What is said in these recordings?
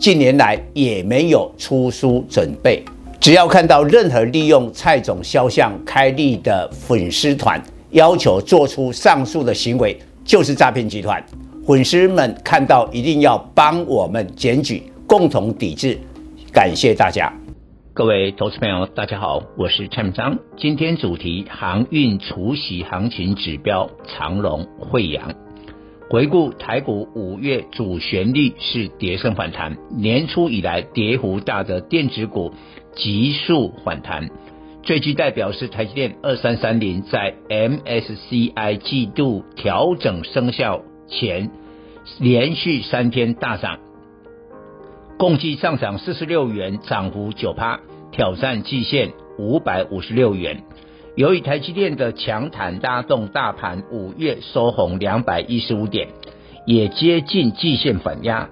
近年来也没有出书准备。只要看到任何利用蔡总肖像开立的粉丝团，要求做出上述的行为，就是诈骗集团。粉丝们看到一定要帮我们检举，共同抵制。感谢大家。各位投资朋友，大家好，我是蔡明章。今天主题航运除息行情指标长荣、慧洋。回顾台股五月主旋律是跌升反弹，年初以来跌幅大的电子股急速反弹。最具代表是台积电二三三零，在 MSCI 季度调整生效前，连续三天大涨。共计上涨四十六元，涨幅九趴，挑战季线五百五十六元。由于台积电的强弹拉动大盘，五月收红两百一十五点，也接近季线反压。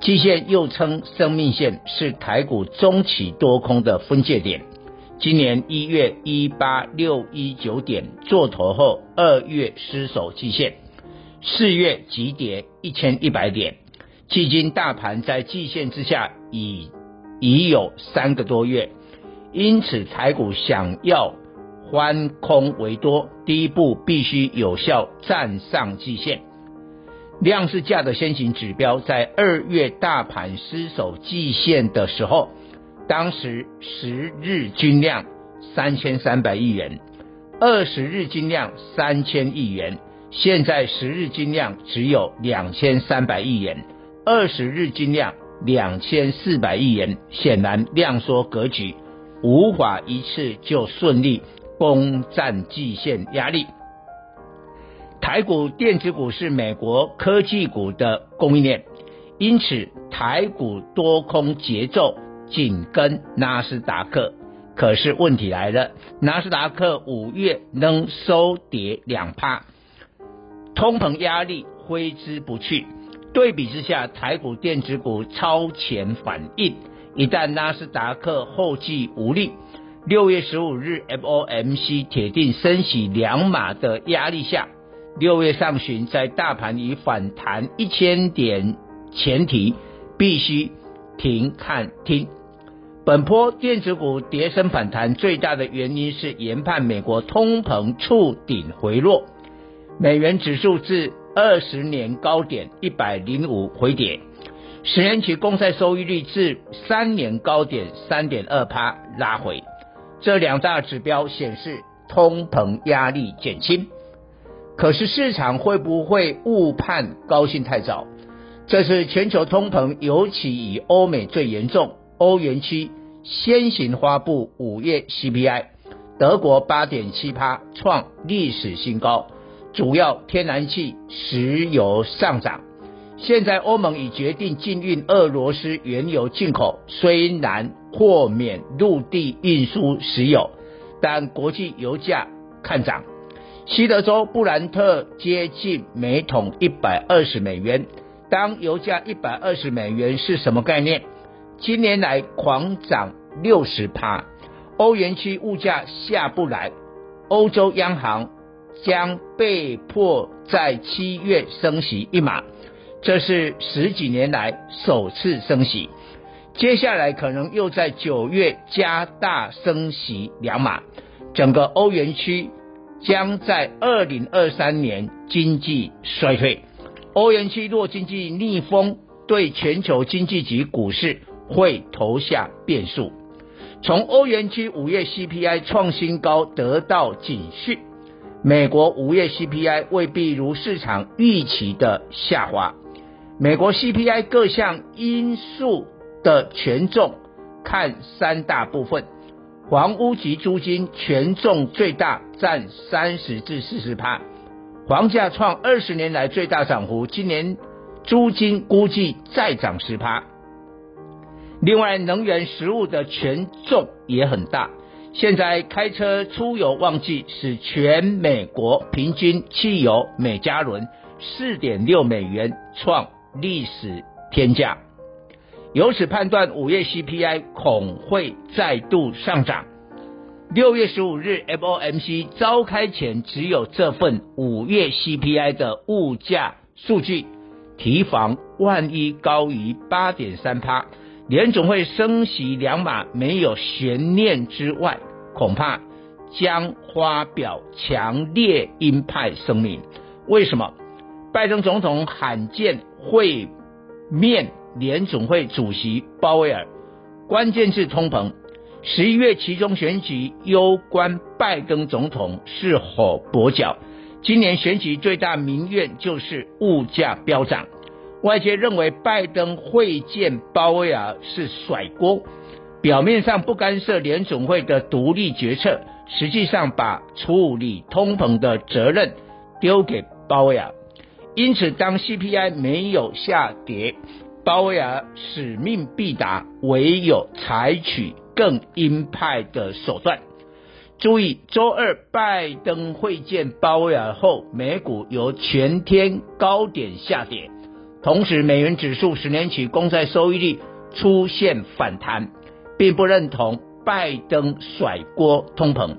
季线又称生命线，是台股中期多空的分界点。今年一月一八六一九点做头后，二月失守季线，四月急跌一千一百点。迄今大盘在季线之下已已有三个多月，因此台股想要翻空为多，第一步必须有效站上季线。量是价的先行指标，在二月大盘失守季线的时候，当时十日均量三千三百亿元，二十日均量三千亿元，现在十日均量只有两千三百亿元。二十日均量两千四百亿元，显然量缩格局无法一次就顺利攻占季线压力。台股电子股是美国科技股的供应链，因此台股多空节奏紧跟纳斯达克。可是问题来了，纳斯达克五月仍收跌两趴，通膨压力挥之不去。对比之下，台股电子股超前反应。一旦纳斯达克后继无力，六月十五日 FOMC 铁定升息两码的压力下，六月上旬在大盘已反弹一千点前提，必须停看听。本波电子股跌升反弹最大的原因是研判美国通膨触顶回落，美元指数至。二十年高点一百零五回跌，十年期公债收益率至三年高点三点二趴拉回，这两大指标显示通膨压力减轻。可是市场会不会误判高兴太早？这是全球通膨，尤其以欧美最严重。欧元区先行发布五月 CPI，德国八点七趴创历史新高。主要天然气、石油上涨。现在欧盟已决定禁运俄罗斯原油进口，虽然豁免陆地运输石油，但国际油价看涨。西德州布兰特接近每桶一百二十美元。当油价一百二十美元是什么概念？今年来狂涨六十趴。欧元区物价下不来，欧洲央行。将被迫在七月升息一码，这是十几年来首次升息。接下来可能又在九月加大升息两码，整个欧元区将在二零二三年经济衰退。欧元区若经济逆风，对全球经济及股市会投下变数。从欧元区五月 CPI 创新高得到警讯。美国五月 CPI 未必如市场预期的下滑。美国 CPI 各项因素的权重看三大部分，房屋及租金权重最大，占三十至四十趴，房价创二十年来最大涨幅，今年租金估计再涨十趴。另外，能源食物的权重也很大。现在开车出游旺季，使全美国平均汽油每加仑四点六美元，创历史天价。由此判断，五月 CPI 恐会再度上涨。六月十五日 FOMC 召开前，只有这份五月 CPI 的物价数据，提防万一高于八点三趴。联总会升息两码没有悬念之外，恐怕将发表强烈鹰派声明。为什么？拜登总统罕见会面联总会主席鲍威尔，关键是通膨。十一月期中选举攸关拜登总统是否跛脚。今年选举最大民怨就是物价飙涨。外界认为拜登会见鲍威尔是甩锅，表面上不干涉联总会的独立决策，实际上把处理通膨的责任丢给鲍威尔。因此，当 CPI 没有下跌，鲍威尔使命必达，唯有采取更鹰派的手段。注意，周二拜登会见鲍威尔后，美股由全天高点下跌。同时，美元指数十年期公债收益率出现反弹，并不认同拜登甩锅通膨。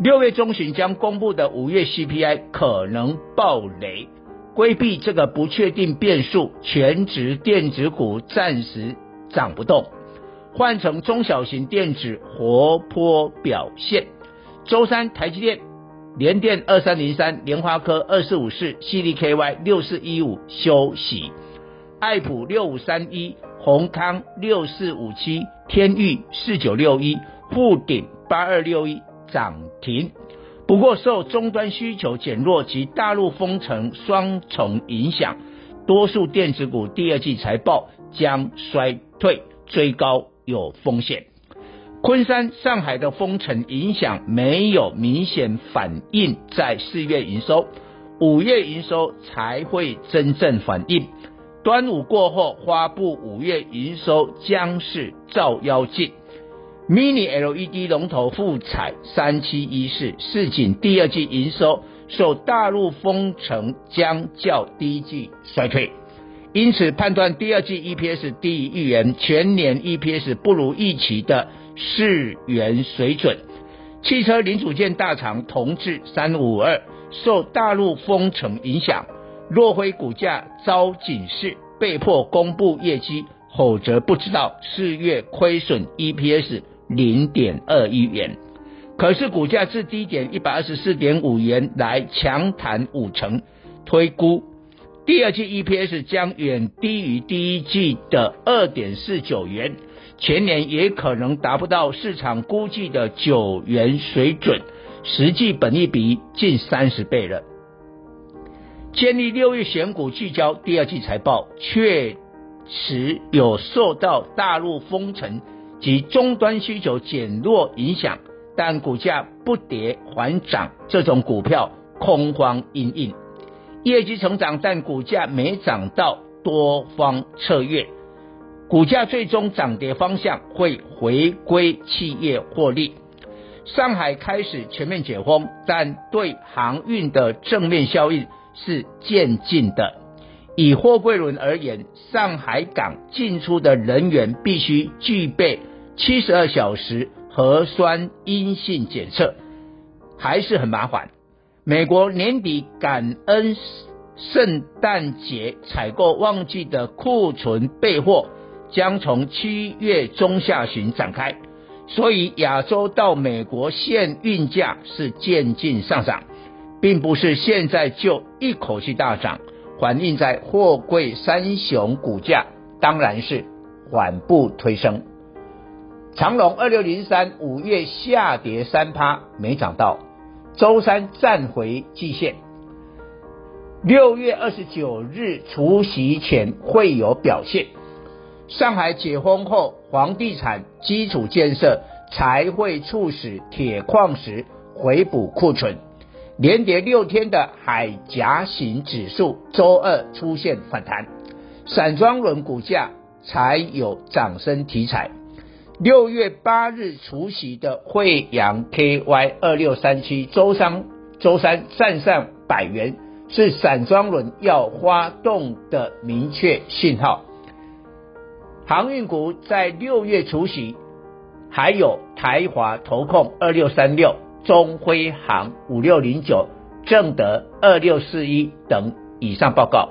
六月中旬将公布的五月 CPI 可能爆雷，规避这个不确定变数，全值电子股暂时涨不动，换成中小型电子活泼表现。周三，台积电。联电二三零三，联发科二四五四，CDKY 六四一五休息，爱普六五三一，宏康六四五七，天域四九六一，富鼎八二六一涨停。不过受终端需求减弱及大陆封城双重影响，多数电子股第二季财报将衰退，追高有风险。昆山、上海的封城影响没有明显反映在四月营收，五月营收才会真正反映。端午过后发布五月营收将是照妖镜。Mini LED 龙头富采三七一四，市井第二季营收受大陆封城将较第一季衰退，因此判断第二季 EPS 低于预言，全年 EPS 不如预期的。四元水准，汽车零组件大厂同致三五二受大陆封城影响，若辉股价遭警示，被迫公布业绩，否则不知道四月亏损 EPS 零点二一元。可是股价自低点一百二十四点五元来强弹五成，推估第二季 EPS 将远低于第一季的二点四九元。全年也可能达不到市场估计的九元水准，实际本益比近三十倍了。建议六月选股聚焦第二季财报，确实有受到大陆封城及终端需求减弱影响，但股价不跌反涨，这种股票空方因应，业绩成长但股价没涨到多方策略。股价最终涨跌方向会回归企业获利。上海开始全面解封，但对航运的正面效应是渐进的。以货柜轮而言，上海港进出的人员必须具备七十二小时核酸阴性检测，还是很麻烦。美国年底感恩圣诞节采购旺季的库存备货。将从七月中下旬展开，所以亚洲到美国现运价是渐进上涨，并不是现在就一口气大涨，反映在货柜三雄股价当然是缓步推升。长龙二六零三五月下跌三趴没涨到，周三站回季线，六月二十九日除夕前会有表现。上海解封后，房地产基础建设才会促使铁矿石回补库存。连跌六天的海峡型指数周二出现反弹，散装轮股价才有涨升题材。六月八日除息的惠洋 KY 二六三七，周三周三站上百元，是散装轮要发动的明确信号。航运股在六月除息，还有台华投控二六三六、中辉航五六零九、正德二六四一等。以上报告。